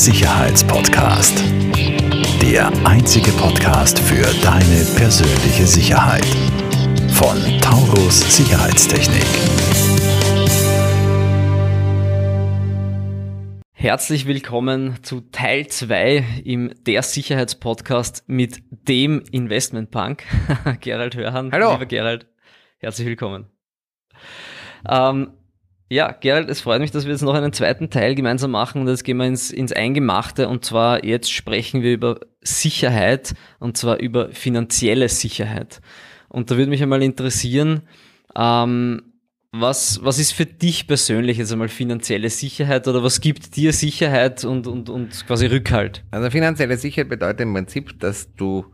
Sicherheitspodcast. Der einzige Podcast für deine persönliche Sicherheit. Von Taurus Sicherheitstechnik. Herzlich willkommen zu Teil 2 im Der Sicherheitspodcast mit dem Investmentpunk. Gerald Hörhan. Hallo. Lieber Gerald, herzlich willkommen. Ähm, ja, Gerald, es freut mich, dass wir jetzt noch einen zweiten Teil gemeinsam machen und jetzt gehen wir ins, ins Eingemachte und zwar jetzt sprechen wir über Sicherheit und zwar über finanzielle Sicherheit. Und da würde mich einmal interessieren, ähm, was, was ist für dich persönlich jetzt einmal finanzielle Sicherheit oder was gibt dir Sicherheit und, und, und quasi Rückhalt? Also finanzielle Sicherheit bedeutet im Prinzip, dass du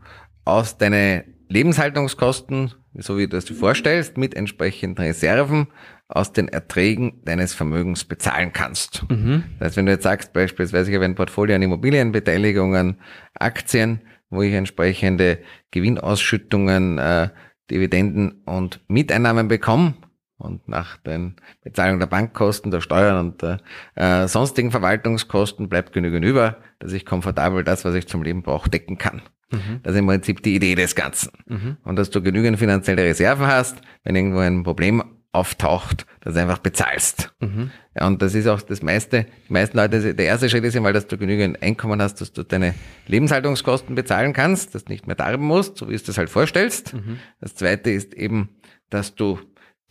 aus deinen Lebenshaltungskosten, so wie du es dir vorstellst, mit entsprechenden Reserven aus den Erträgen deines Vermögens bezahlen kannst. Mhm. Das heißt, wenn du jetzt sagst, beispielsweise, ich habe ein Portfolio an Immobilienbeteiligungen, Aktien, wo ich entsprechende Gewinnausschüttungen, äh, Dividenden und Mieteinnahmen bekomme, und nach den Bezahlung der Bankkosten, der Steuern und der äh, sonstigen Verwaltungskosten bleibt genügend über, dass ich komfortabel das, was ich zum Leben brauche, decken kann. Mhm. Das ist im Prinzip die Idee des Ganzen. Mhm. Und dass du genügend finanzielle Reserven hast, wenn irgendwo ein Problem auftaucht, dass du einfach bezahlst. Mhm. Ja, und das ist auch das meiste, die meisten Leute, der erste Schritt ist ja mal, dass du genügend Einkommen hast, dass du deine Lebenshaltungskosten bezahlen kannst, dass du nicht mehr darben musst, so wie du es das halt vorstellst. Mhm. Das zweite ist eben, dass du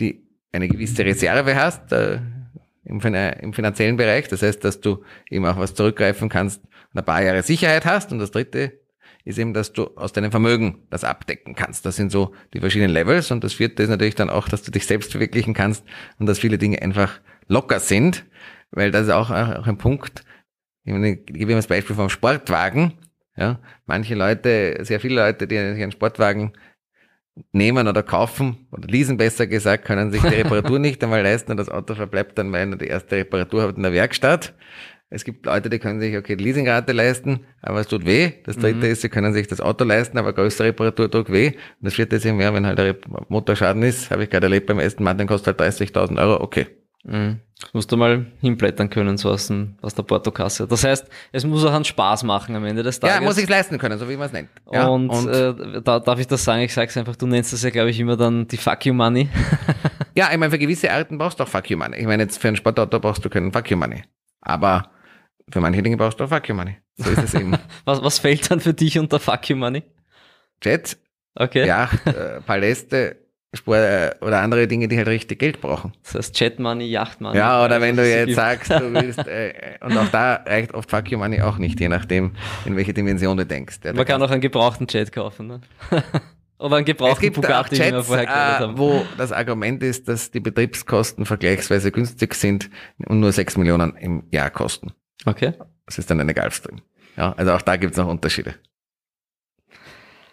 die, eine gewisse Reserve hast, äh, im, im finanziellen Bereich. Das heißt, dass du eben auch was zurückgreifen kannst und ein paar Jahre Sicherheit hast. Und das dritte ist eben, dass du aus deinem Vermögen das abdecken kannst. Das sind so die verschiedenen Levels. Und das vierte ist natürlich dann auch, dass du dich selbst verwirklichen kannst und dass viele Dinge einfach locker sind, weil das ist auch, auch ein Punkt. Ich, meine, ich gebe immer das Beispiel vom Sportwagen. Ja, manche Leute, sehr viele Leute, die sich einen Sportwagen nehmen oder kaufen oder leasen besser gesagt, können sich die Reparatur nicht einmal leisten und das Auto verbleibt dann, weil er die erste Reparatur hat in der Werkstatt. Es gibt Leute, die können sich, okay, die Leasingrate leisten, aber es tut weh. Das dritte ist, sie können sich das Auto leisten, aber größere Reparatur tut weh. Und das vierte ist ja, wenn halt der Motorschaden ist, habe ich gerade erlebt beim ersten Mal, dann kostet halt 30.000 Euro, okay. Mhm. Das musst du mal hinblättern können, so aus, dem, aus der Portokasse. Das heißt, es muss auch einen Spaß machen am Ende des Tages. Ja, muss ich leisten können, so wie man es nennt. Ja, und äh, da, darf ich das sagen? Ich sage es einfach, du nennst das ja, glaube ich, immer dann die Fuck You Money. Ja, ich meine, für gewisse Arten brauchst du auch Fuck You Money. Ich meine, jetzt für ein Sportauto brauchst du keinen Fuck You Money. Aber für manche Dinge brauchst du auch Fuck You Money. So ist es eben. was, was fällt dann für dich unter Fuck You Money? Jets, Okay. Yacht, äh, Paläste, Sport, äh, oder andere Dinge, die halt richtig Geld brauchen. Das heißt Jet Money, Yacht Money. Ja, oder wenn du jetzt gibt. sagst, du willst, äh, und auch da reicht oft Fuck You Money auch nicht, je nachdem, in welche Dimension du denkst. Ja, Man kann auch einen gebrauchten Jet kaufen, ne? oder einen gebrauchten Bugatti, wie wir vorher geredet äh, haben. wo das Argument ist, dass die Betriebskosten vergleichsweise günstig sind und nur 6 Millionen im Jahr kosten. Okay. Das ist dann eine Gulfstream. Ja, also auch da gibt's noch Unterschiede.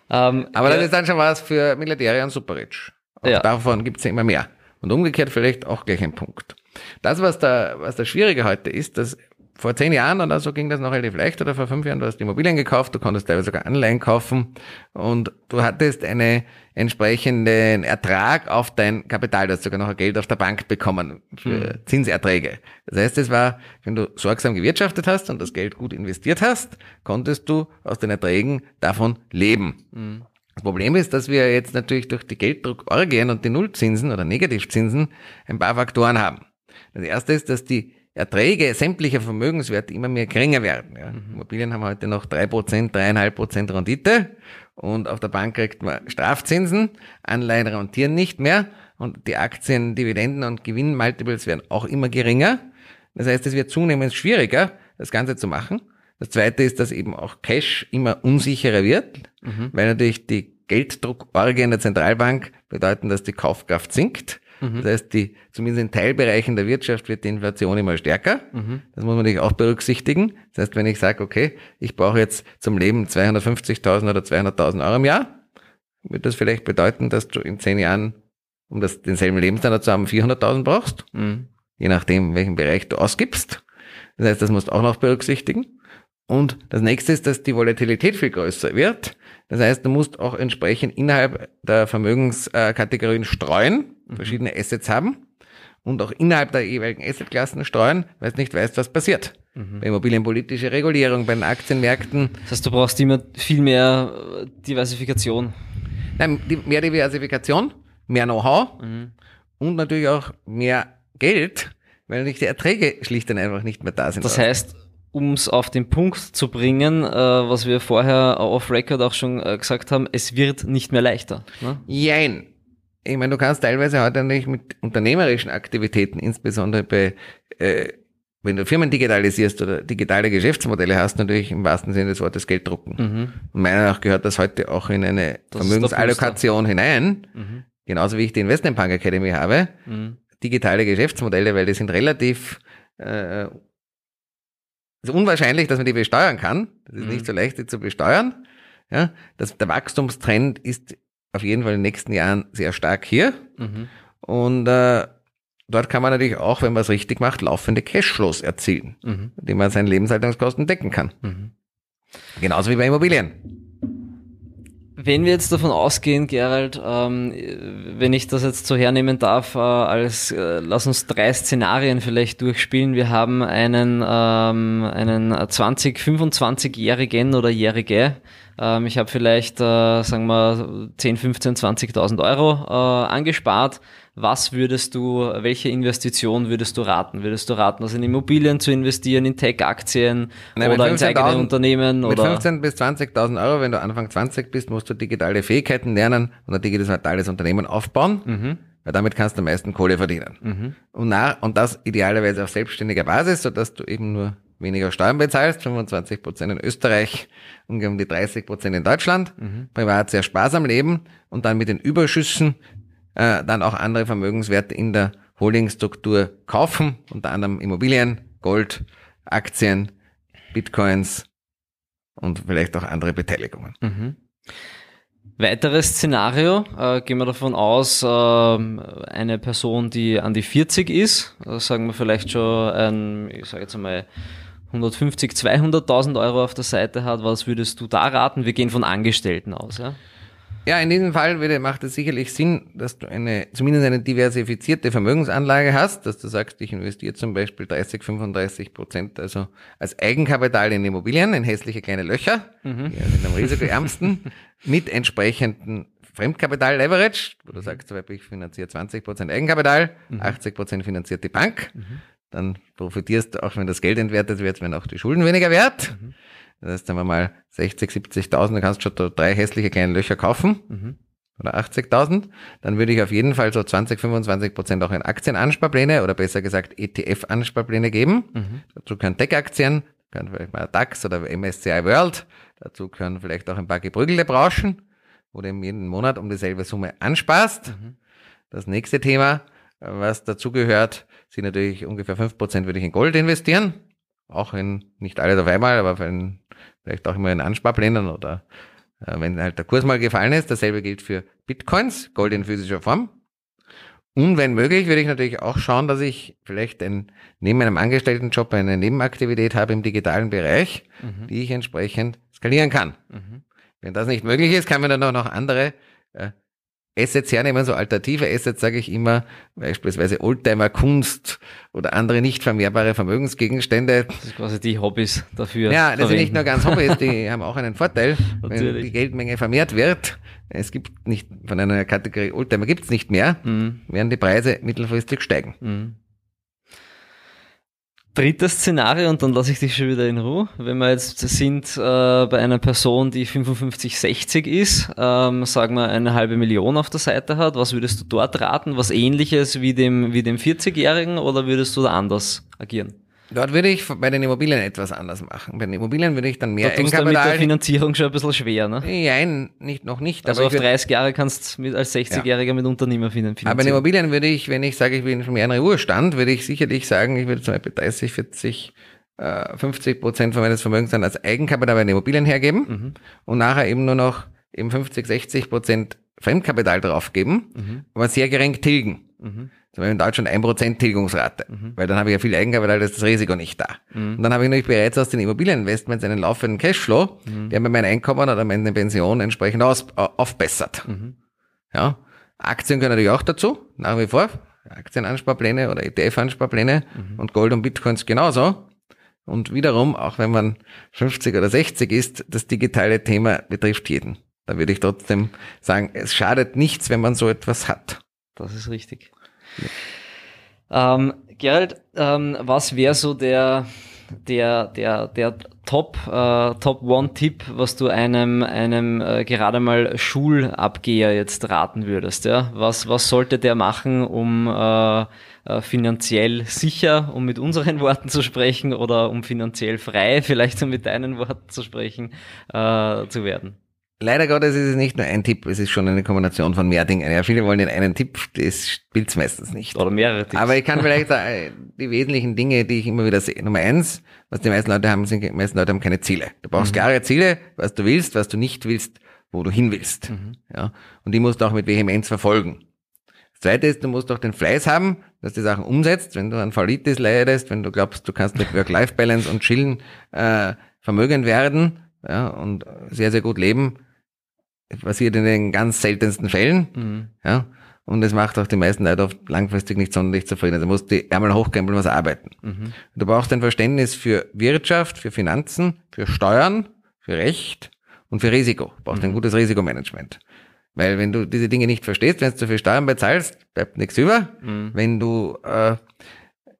Ähm, Aber ja, das ist dann schon was für Milliardäre und Superrich. Auch Ja. davon gibt's ja immer mehr. Und umgekehrt vielleicht auch gleich ein Punkt. Das, was da, was das Schwierige heute ist, dass vor zehn Jahren oder so ging das noch relativ leicht oder vor fünf Jahren, du hast Immobilien gekauft, du konntest teilweise sogar Anleihen kaufen und du hattest einen entsprechenden Ertrag auf dein Kapital, du hast sogar noch ein Geld auf der Bank bekommen für Zinserträge. Das heißt, es war, wenn du sorgsam gewirtschaftet hast und das Geld gut investiert hast, konntest du aus den Erträgen davon leben. Das Problem ist, dass wir jetzt natürlich durch die Gelddruckorgien und die Nullzinsen oder Negativzinsen ein paar Faktoren haben. Das erste ist, dass die Erträge sämtlicher Vermögenswerte immer mehr geringer werden. Ja. Immobilien haben heute noch 3%, 3,5% Rendite und auf der Bank kriegt man Strafzinsen, Anleihen rentieren nicht mehr und die Aktien, Dividenden und Gewinnmultiples werden auch immer geringer. Das heißt, es wird zunehmend schwieriger, das Ganze zu machen. Das zweite ist, dass eben auch Cash immer unsicherer wird, weil natürlich die Gelddruckorgien der Zentralbank bedeuten, dass die Kaufkraft sinkt. Das heißt, die, zumindest in Teilbereichen der Wirtschaft wird die Inflation immer stärker. Das muss man natürlich auch berücksichtigen. Das heißt, wenn ich sage, okay, ich brauche jetzt zum Leben 250.000 oder 200.000 Euro im Jahr, wird das vielleicht bedeuten, dass du in zehn Jahren, um das, denselben Lebensstandard zu haben, 400.000 brauchst Mhm. je nachdem, welchen Bereich du ausgibst. Das heißt, das musst du auch noch berücksichtigen. Und das nächste ist, dass die Volatilität viel größer wird. Das heißt, du musst auch entsprechend innerhalb der Vermögenskategorien streuen, verschiedene Assets haben. und auch innerhalb der jeweiligen Assetklassen streuen, weil du nicht weißt, was passiert. Mhm. Bei immobilienpolitische Regulierung, bei den Aktienmärkten. Das heißt, du brauchst immer viel mehr äh, Diversifikation. Nein, mehr Diversifikation, mehr Know-how mhm. und natürlich auch mehr Geld, weil nicht die Erträge schlicht und einfach nicht mehr da sind. Das heißt, um es auf den Punkt zu bringen, äh, was wir vorher off-Record auch schon äh, gesagt haben, es wird nicht mehr leichter. Ne? Jein. Ich meine, du kannst teilweise heute nicht mit unternehmerischen Aktivitäten, insbesondere bei, äh, wenn du Firmen digitalisierst oder digitale Geschäftsmodelle hast, natürlich im wahrsten Sinne des Wortes Geld drucken. Mhm. Und meiner Meinung nach gehört das heute auch in eine das Vermögensallokation hinein, mhm. genauso wie ich die Investment Bank Academy habe. Mhm. Digitale Geschäftsmodelle, weil die sind relativ äh, es ist unwahrscheinlich, dass man die besteuern kann. Das ist mhm. nicht so leicht, die zu besteuern. Ja, das, der Wachstumstrend ist auf jeden Fall in den nächsten Jahren sehr stark hier. Mhm. Und äh, dort kann man natürlich auch, wenn man es richtig macht, laufende Cashflows erzielen, mhm. die man seine Lebenshaltungskosten decken kann. Mhm. Genauso wie bei Immobilien. Wenn wir jetzt davon ausgehen, Gerald, ähm, wenn ich das jetzt so hernehmen darf, äh, als äh, lass uns drei Szenarien vielleicht durchspielen. Wir haben einen, ähm, einen 20, 25-Jährigen oder Jährige. Ähm, ich habe vielleicht, äh, sagen wir, 10, 15, 20.000 Euro äh, angespart was würdest du, welche Investition würdest du raten? Würdest du raten, also in Immobilien zu investieren, in Tech-Aktien oder ins eigene Unternehmen? Mit 15.000 bis 20.000 Euro, wenn du Anfang 20 bist, musst du digitale Fähigkeiten lernen und ein digitales Unternehmen aufbauen. Mhm. Weil damit kannst du am meisten Kohle verdienen. Mhm. Und, nach, und das idealerweise auf selbstständiger Basis, sodass du eben nur weniger Steuern bezahlst, 25 Prozent in Österreich, ungefähr um die 30 Prozent in Deutschland, mhm. privat sehr sparsam leben und dann mit den Überschüssen äh, dann auch andere Vermögenswerte in der Holdingstruktur kaufen, unter anderem Immobilien, Gold, Aktien, Bitcoins und vielleicht auch andere Beteiligungen. Mhm. Weiteres Szenario, äh, gehen wir davon aus, äh, eine Person, die an die 40 ist, äh, sagen wir vielleicht schon ein, ich sage jetzt einmal, 150, 200.000 Euro auf der Seite hat, was würdest du da raten? Wir gehen von Angestellten aus. Ja? Ja, in diesem Fall würde, macht es sicherlich Sinn, dass du eine, zumindest eine diversifizierte Vermögensanlage hast, dass du sagst, ich investiere zum Beispiel 30, 35 Prozent, also als Eigenkapital in Immobilien, in hässliche kleine Löcher, mhm. die sind am risikoärmsten, mit entsprechenden Fremdkapital-Leverage, wo du sagst, zum Beispiel, ich finanziere 20 Prozent Eigenkapital, mhm. 80 Prozent finanziert die Bank, mhm. dann profitierst du auch, wenn das Geld entwertet wird, wenn auch die Schulden weniger wert. Mhm. Das heißt, sagen wir mal 60, 70.000, dann kannst du schon drei hässliche kleine Löcher kaufen. Mhm. Oder 80.000. Dann würde ich auf jeden Fall so 20, 25 Prozent auch in Aktienansparpläne oder besser gesagt ETF-Ansparpläne geben. Mhm. Dazu können Tech-Aktien, können vielleicht mal DAX oder MSCI World. Dazu können vielleicht auch ein paar geprügelte Branchen, wo du jeden Monat um dieselbe Summe ansparst. Mhm. Das nächste Thema, was dazu gehört, sind natürlich ungefähr fünf Prozent würde ich in Gold investieren. Auch in, nicht alles auf einmal, aber in vielleicht auch immer in Ansparplänen oder äh, wenn halt der Kurs mal gefallen ist. Dasselbe gilt für Bitcoins, Gold in physischer Form. Und wenn möglich, würde ich natürlich auch schauen, dass ich vielleicht ein, neben meinem Angestelltenjob eine Nebenaktivität habe im digitalen Bereich, mhm. die ich entsprechend skalieren kann. Mhm. Wenn das nicht möglich ist, kann man dann auch noch andere äh, Assets hernehmen, so alternative Assets, sage ich immer, beispielsweise Oldtimer Kunst oder andere nicht vermehrbare Vermögensgegenstände. Das ist quasi die Hobbys dafür. Ja, das verwenden. sind nicht nur ganz Hobbys, die haben auch einen Vorteil, wenn die Geldmenge vermehrt wird. Es gibt nicht, von einer Kategorie Oldtimer gibt es nicht mehr, mhm. werden die Preise mittelfristig steigen. Mhm. Drittes Szenario, und dann lasse ich dich schon wieder in Ruhe. Wenn wir jetzt sind äh, bei einer Person, die 55, 60 ist, ähm, sagen wir eine halbe Million auf der Seite hat, was würdest du dort raten? Was ähnliches wie dem, wie dem 40-Jährigen oder würdest du da anders agieren? Dort würde ich bei den Immobilien etwas anders machen. Bei den Immobilien würde ich dann mehr da Eigenkapital... mit der Finanzierung schon ein bisschen schwer, ne? Nein, nicht, noch nicht. Also auf 30 Jahre kannst du als 60-Jähriger ja. mit Unternehmer finanzieren. Aber bei den Immobilien würde ich, wenn ich sage, ich bin schon mehr in Ruhestand, würde ich sicherlich sagen, ich würde zum Beispiel 30, 40, 50 Prozent von meines Vermögens dann als Eigenkapital bei den Immobilien hergeben mhm. und nachher eben nur noch eben 50, 60 Prozent Fremdkapital draufgeben, mhm. aber sehr gering tilgen. Mhm. Zum Beispiel in Deutschland 1% Tilgungsrate, mhm. weil dann habe ich ja viel Eigenkapital, da ist das Risiko nicht da. Mhm. Und dann habe ich natürlich bereits aus den Immobilieninvestments einen laufenden Cashflow, mhm. der mir mein Einkommen oder meine Pension entsprechend aus, aufbessert. Mhm. Ja. Aktien gehören natürlich auch dazu, nach wie vor. Aktienansparpläne oder ETF-Ansparpläne mhm. und Gold und Bitcoins genauso. Und wiederum, auch wenn man 50 oder 60 ist, das digitale Thema betrifft jeden. Da würde ich trotzdem sagen, es schadet nichts, wenn man so etwas hat. Das ist richtig. Ähm, Gerald, ähm, was wäre so der, der, der, der Top, äh, Top One Tipp, was du einem, einem äh, gerade mal Schulabgeher jetzt raten würdest? Ja? Was, was sollte der machen, um äh, äh, finanziell sicher, um mit unseren Worten zu sprechen, oder um finanziell frei, vielleicht um mit deinen Worten zu sprechen, äh, zu werden? Leider Gottes ist es nicht nur ein Tipp, es ist schon eine Kombination von mehr Dingen. Ja, viele wollen den einen Tipp, das spielt es meistens nicht. Oder mehrere Tipps. Aber ich kann vielleicht die wesentlichen Dinge, die ich immer wieder sehe. Nummer eins, was die meisten Leute haben, sind, die meisten Leute haben keine Ziele. Du brauchst mhm. klare Ziele, was du willst, was du nicht willst, wo du hin willst. Mhm. Ja, und die musst du auch mit Vehemenz verfolgen. Das zweite ist, du musst auch den Fleiß haben, dass du die Sachen umsetzt. Wenn du an Fallitis leidest, wenn du glaubst, du kannst mit Work-Life-Balance und Chillen äh, vermögend werden ja, und sehr, sehr gut leben, passiert in den ganz seltensten Fällen. Mhm. Ja. Und es macht auch die meisten Leute oft langfristig nicht sonderlich zufrieden. Also musst du einmal hochkrempeln, was arbeiten. Mhm. Du brauchst ein Verständnis für Wirtschaft, für Finanzen, für Steuern, für Recht und für Risiko. Du brauchst mhm. ein gutes Risikomanagement. Weil wenn du diese Dinge nicht verstehst, wenn du zu viel Steuern bezahlst, bleibt nichts über. Mhm. Wenn du äh,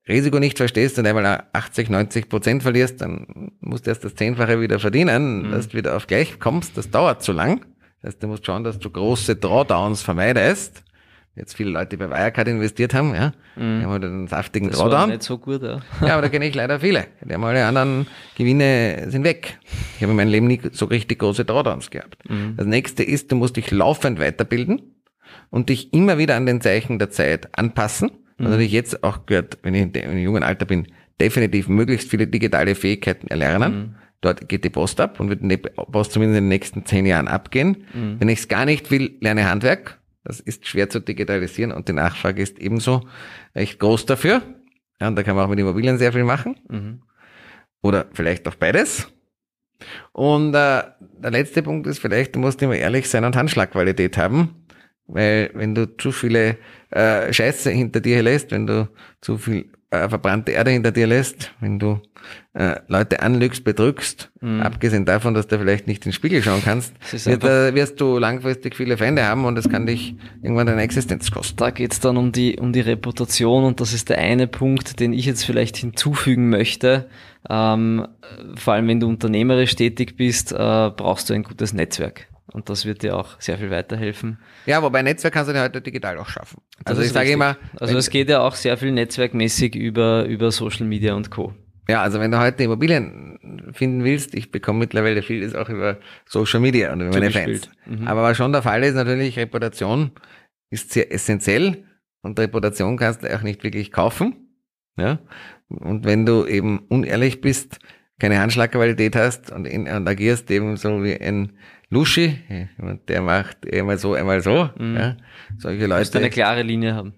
Risiko nicht verstehst und einmal 80, 90 Prozent verlierst, dann musst du erst das Zehnfache wieder verdienen, mhm. dass du wieder auf gleich kommst. Das dauert zu lang. Das heißt, du musst schauen, dass du große Drawdowns vermeidest. Jetzt viele Leute, die bei Wirecard investiert haben, ja, mhm. die haben halt einen saftigen das Drawdown. War nicht so gut, ja. ja, aber da kenne ich leider viele. Die haben alle anderen Gewinne sind weg. Ich habe in meinem Leben nie so richtig große Drawdowns gehabt. Mhm. Das nächste ist, du musst dich laufend weiterbilden und dich immer wieder an den Zeichen der Zeit anpassen. Mhm. Und natürlich jetzt auch gehört, wenn ich in einem jungen Alter bin, definitiv möglichst viele digitale Fähigkeiten erlernen. Dort geht die Post ab und wird die Post zumindest in den nächsten zehn Jahren abgehen. Mhm. Wenn ich es gar nicht will, lerne Handwerk. Das ist schwer zu digitalisieren und die Nachfrage ist ebenso recht groß dafür. Ja, und da kann man auch mit Immobilien sehr viel machen. Mhm. Oder vielleicht auch beides. Und äh, der letzte Punkt ist vielleicht, du musst immer ehrlich sein und Handschlagqualität haben. Weil wenn du zu viele äh, Scheiße hinter dir lässt, wenn du zu viel äh, verbrannte Erde hinter dir lässt, wenn du äh, Leute anlügst, bedrückst, mhm. abgesehen davon, dass du vielleicht nicht in den Spiegel schauen kannst, wird, äh, wirst du langfristig viele Feinde haben und das kann dich irgendwann deine Existenz kosten. Da geht's dann um die, um die Reputation und das ist der eine Punkt, den ich jetzt vielleicht hinzufügen möchte. Ähm, vor allem wenn du unternehmerisch tätig bist, äh, brauchst du ein gutes Netzwerk. Und das wird dir auch sehr viel weiterhelfen. Ja, wobei Netzwerk kannst du dir heute digital auch schaffen. Also ich sage immer. Also es geht ja auch sehr viel netzwerkmäßig über, über Social Media und Co. Ja, also wenn du heute Immobilien finden willst, ich bekomme mittlerweile vieles auch über Social Media und über meine Fans. Mhm. Aber was schon der Fall ist, natürlich Reputation ist sehr essentiell und Reputation kannst du auch nicht wirklich kaufen. Ja. Und wenn du eben unehrlich bist, keine Handschlagqualität hast und, in, und agierst eben so wie ein Luschi, der macht einmal so, einmal so. Mhm. Ja. Solche Leute. Musst eine klare Linie haben.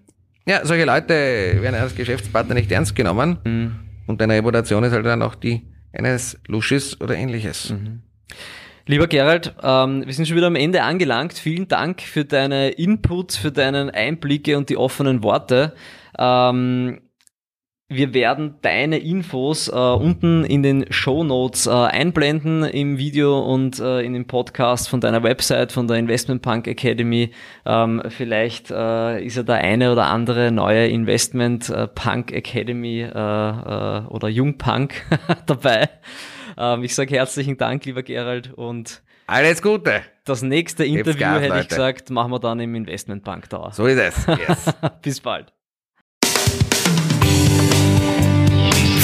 Ja, solche Leute werden als Geschäftspartner nicht ernst genommen. Mhm. Und deine Reputation ist halt dann auch die eines Luschis oder ähnliches. Mhm. Lieber Gerald, ähm, wir sind schon wieder am Ende angelangt. Vielen Dank für deine Inputs, für deine Einblicke und die offenen Worte. Ähm, wir werden deine Infos äh, unten in den Show Notes äh, einblenden im Video und äh, in dem Podcast von deiner Website, von der Investment Punk Academy. Ähm, vielleicht äh, ist ja der eine oder andere neue Investment äh, Punk Academy äh, oder Jung Punk dabei. Ähm, ich sage herzlichen Dank, lieber Gerald, und alles Gute. Das nächste Interview, Gas, hätte ich gesagt, machen wir dann im Investment Punk Tower. So ist es. Yes. Bis bald.